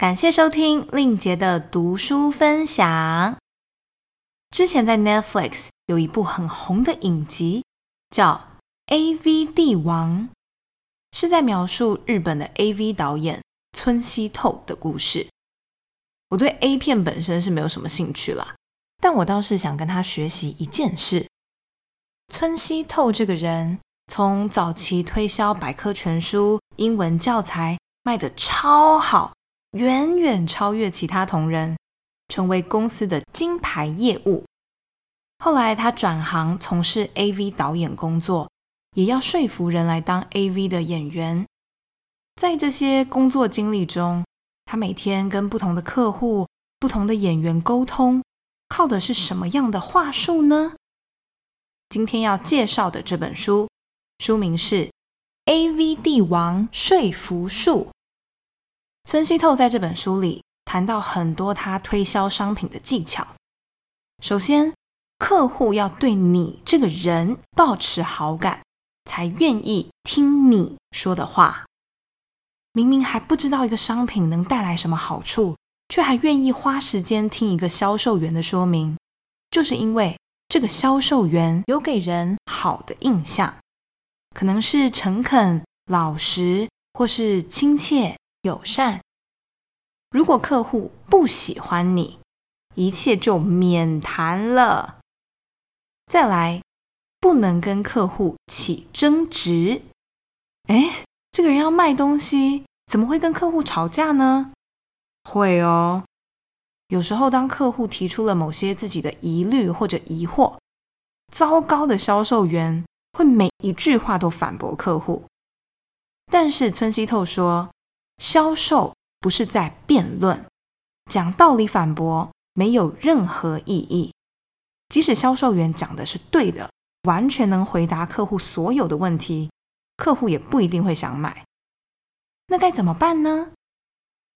感谢收听令杰的读书分享。之前在 Netflix 有一部很红的影集，叫《AV 帝王》，是在描述日本的 AV 导演村西透的故事。我对 A 片本身是没有什么兴趣啦，但我倒是想跟他学习一件事。村西透这个人，从早期推销百科全书、英文教材卖得超好，远远超越其他同仁，成为公司的金牌业务。后来他转行从事 AV 导演工作，也要说服人来当 AV 的演员。在这些工作经历中，他每天跟不同的客户、不同的演员沟通，靠的是什么样的话术呢？今天要介绍的这本书，书名是《AV 帝王说服术》。孙希透在这本书里谈到很多他推销商品的技巧。首先，客户要对你这个人保持好感，才愿意听你说的话。明明还不知道一个商品能带来什么好处，却还愿意花时间听一个销售员的说明，就是因为。这个销售员有给人好的印象，可能是诚恳、老实，或是亲切、友善。如果客户不喜欢你，一切就免谈了。再来，不能跟客户起争执。哎，这个人要卖东西，怎么会跟客户吵架呢？会哦。有时候，当客户提出了某些自己的疑虑或者疑惑，糟糕的销售员会每一句话都反驳客户。但是村西透说，销售不是在辩论，讲道理反驳没有任何意义。即使销售员讲的是对的，完全能回答客户所有的问题，客户也不一定会想买。那该怎么办呢？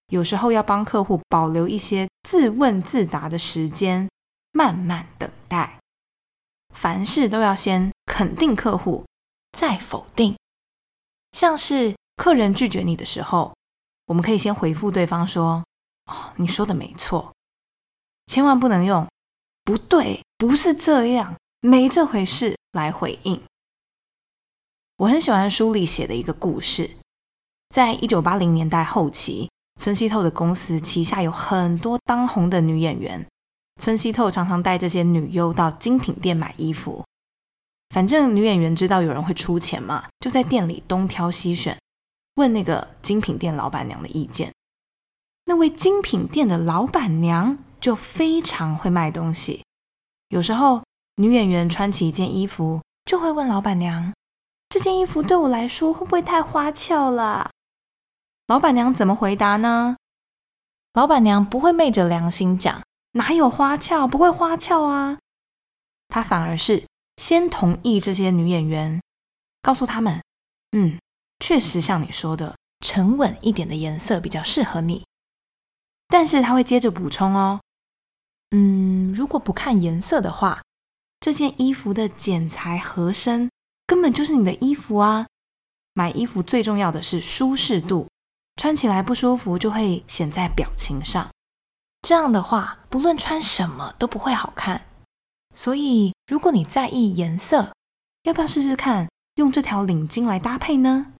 有时候要帮客户保留一些自问自答的时间，慢慢等待。凡事都要先肯定客户，再否定。像是客人拒绝你的时候，我们可以先回复对方说：“哦，你说的没错。”千万不能用“不对，不是这样，没这回事”来回应。我很喜欢书里写的一个故事，在一九八零年代后期。村西透的公司旗下有很多当红的女演员，村西透常常带这些女优到精品店买衣服。反正女演员知道有人会出钱嘛，就在店里东挑西选，问那个精品店老板娘的意见。那位精品店的老板娘就非常会卖东西，有时候女演员穿起一件衣服，就会问老板娘：“这件衣服对我来说会不会太花俏了？”老板娘怎么回答呢？老板娘不会昧着良心讲，哪有花俏，不会花俏啊。她反而是先同意这些女演员，告诉他们，嗯，确实像你说的，沉稳一点的颜色比较适合你。但是她会接着补充哦，嗯，如果不看颜色的话，这件衣服的剪裁合身根本就是你的衣服啊。买衣服最重要的是舒适度。穿起来不舒服就会显在表情上，这样的话，不论穿什么都不会好看。所以，如果你在意颜色，要不要试试看用这条领巾来搭配呢？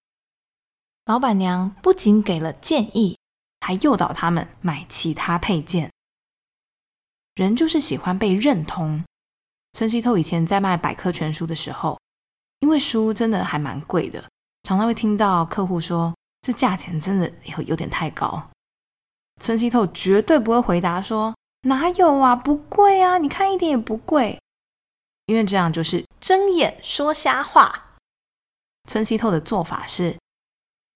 老板娘不仅给了建议，还诱导他们买其他配件。人就是喜欢被认同。村西透以前在卖百科全书的时候，因为书真的还蛮贵的，常常会听到客户说。这价钱真的有有点太高，村西透绝对不会回答说哪有啊，不贵啊，你看一点也不贵，因为这样就是睁眼说瞎话。村西透的做法是，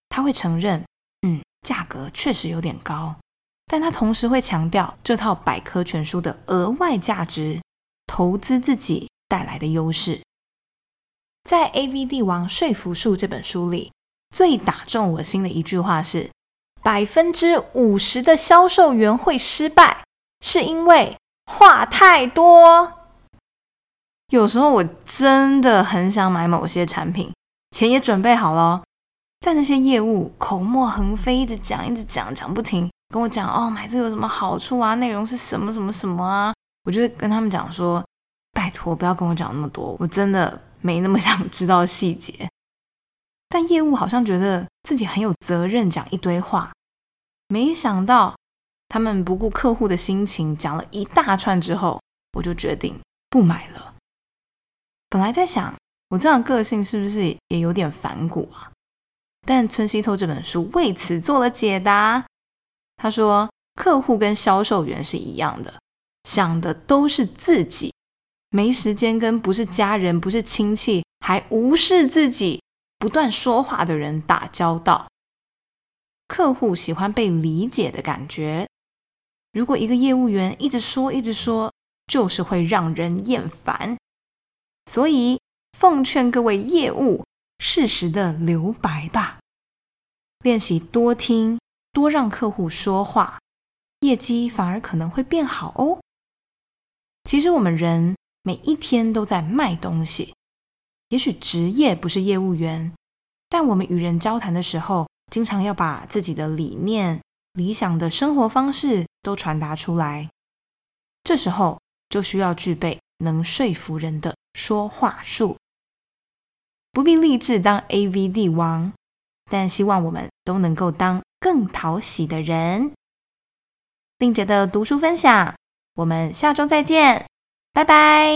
他会承认，嗯，价格确实有点高，但他同时会强调这套百科全书的额外价值，投资自己带来的优势。在《A V 帝王说服术》这本书里。最打中我心的一句话是：百分之五十的销售员会失败，是因为话太多。有时候我真的很想买某些产品，钱也准备好了，但那些业务口沫横飞，一直讲，一直讲，讲不停，跟我讲哦，买这个有什么好处啊？内容是什么什么什么啊？我就会跟他们讲说，拜托不要跟我讲那么多，我真的没那么想知道细节。但业务好像觉得自己很有责任，讲一堆话。没想到他们不顾客户的心情，讲了一大串之后，我就决定不买了。本来在想，我这样个性是不是也有点反骨啊？但村西透这本书为此做了解答。他说，客户跟销售员是一样的，想的都是自己，没时间跟不是家人、不是亲戚，还无视自己。不断说话的人打交道，客户喜欢被理解的感觉。如果一个业务员一直说一直说，就是会让人厌烦。所以，奉劝各位业务，适时的留白吧，练习多听，多让客户说话，业绩反而可能会变好哦。其实，我们人每一天都在卖东西。也许职业不是业务员，但我们与人交谈的时候，经常要把自己的理念、理想的生活方式都传达出来。这时候就需要具备能说服人的说话术。不必立志当 AV 帝王，但希望我们都能够当更讨喜的人。令杰的读书分享，我们下周再见，拜拜。